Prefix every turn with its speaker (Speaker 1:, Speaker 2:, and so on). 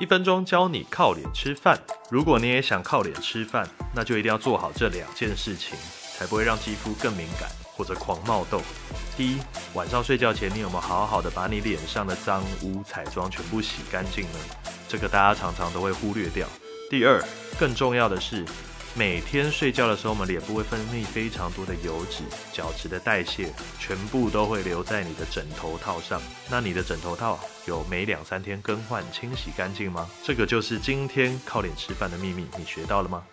Speaker 1: 一分钟教你靠脸吃饭。如果你也想靠脸吃饭，那就一定要做好这两件事情，才不会让肌肤更敏感或者狂冒痘。第一，晚上睡觉前你有没有好好的把你脸上的脏污彩妆全部洗干净呢？这个大家常常都会忽略掉。第二，更重要的是。每天睡觉的时候，我们脸部会分泌非常多的油脂，角质的代谢全部都会留在你的枕头套上。那你的枕头套有每两三天更换、清洗干净吗？这个就是今天靠脸吃饭的秘密，你学到了吗？